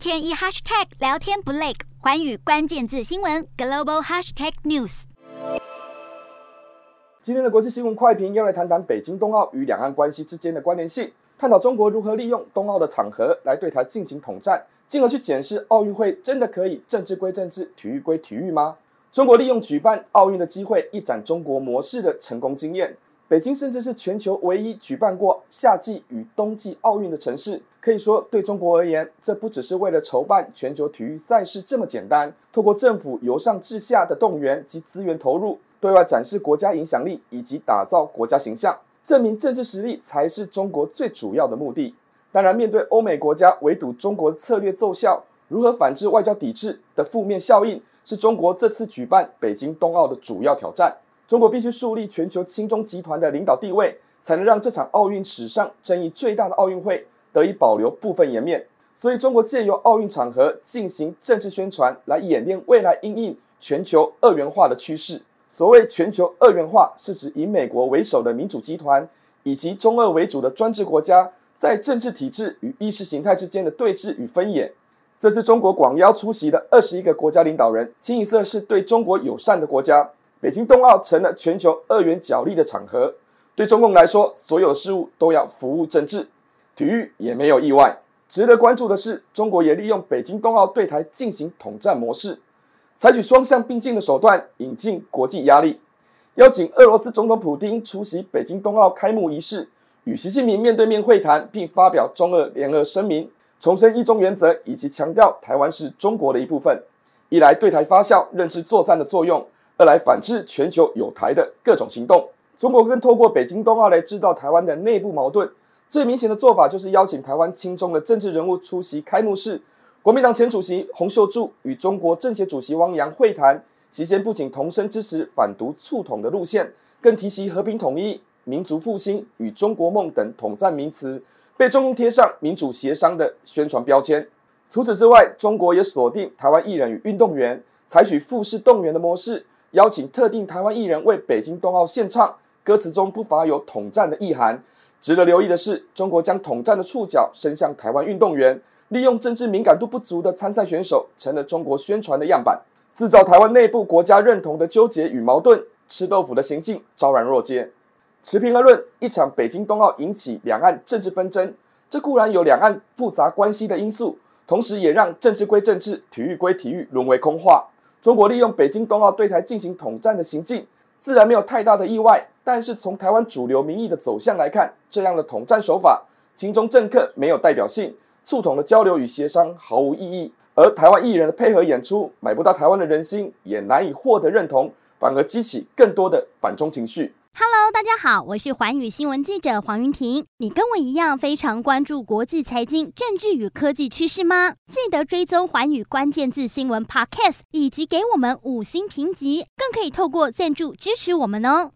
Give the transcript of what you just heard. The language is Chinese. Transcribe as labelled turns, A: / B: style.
A: 天一 hashtag 聊天不累，寰宇关键字新闻 global hashtag news。
B: 今天的国际新闻快评要来谈谈北京冬奥与两岸关系之间的关联性，探讨中国如何利用冬奥的场合来对台进行统战，进而去检视奥运会真的可以政治归政治，体育归体育吗？中国利用举办奥运的机会，一展中国模式的成功经验。北京甚至是全球唯一举办过夏季与冬季奥运的城市，可以说对中国而言，这不只是为了筹办全球体育赛事这么简单。透过政府由上至下的动员及资源投入，对外展示国家影响力以及打造国家形象，证明政治实力才是中国最主要的目的。当然，面对欧美国家围堵中国策略奏效，如何反制外交抵制的负面效应，是中国这次举办北京冬奥的主要挑战。中国必须树立全球亲中集团的领导地位，才能让这场奥运史上争议最大的奥运会得以保留部分颜面。所以，中国借由奥运场合进行政治宣传，来演练未来因应全球二元化的趋势。所谓全球二元化，是指以美国为首的民主集团以及中俄为主的专制国家，在政治体制与意识形态之间的对峙与分野。这次中国广邀出席的二十一个国家领导人，清一色是对中国友善的国家。北京冬奥成了全球二元角力的场合，对中共来说，所有事物都要服务政治，体育也没有意外。值得关注的是，中国也利用北京冬奥对台进行统战模式，采取双向并进的手段，引进国际压力，邀请俄罗斯总统普丁出席北京冬奥开幕仪式，与习近平面对面会谈，并发表中俄联合声明，重申一中原则，以及强调台湾是中国的一部分。一来对台发酵认知作战的作用。二来反制全球有台的各种行动，中国更透过北京冬奥来制造台湾的内部矛盾。最明显的做法就是邀请台湾亲中的政治人物出席开幕式。国民党前主席洪秀柱与中国政协主席汪洋会谈，期间不仅同声支持反独促统的路线，更提及和平统一、民族复兴与中国梦等统战名词，被中共贴上民主协商的宣传标签。除此之外，中国也锁定台湾艺人与运动员，采取复式动员的模式。邀请特定台湾艺人为北京冬奥献唱，歌词中不乏有统战的意涵。值得留意的是，中国将统战的触角伸向台湾运动员，利用政治敏感度不足的参赛选手，成了中国宣传的样板，制造台湾内部国家认同的纠结与矛盾，吃豆腐的行径昭然若揭。持平而论，一场北京冬奥引起两岸政治纷争，这固然有两岸复杂关系的因素，同时也让政治归政治，体育归体育沦为空话。中国利用北京冬奥对台进行统战的行径，自然没有太大的意外。但是从台湾主流民意的走向来看，这样的统战手法，秦中政客没有代表性，促统的交流与协商毫无意义。而台湾艺人的配合演出，买不到台湾的人心，也难以获得认同，反而激起更多的反中情绪。
A: Hello，大家好，我是寰宇新闻记者黄云婷。你跟我一样非常关注国际财经、政治与科技趋势吗？记得追踪寰宇关键字新闻 Podcast，以及给我们五星评级，更可以透过赞助支持我们哦。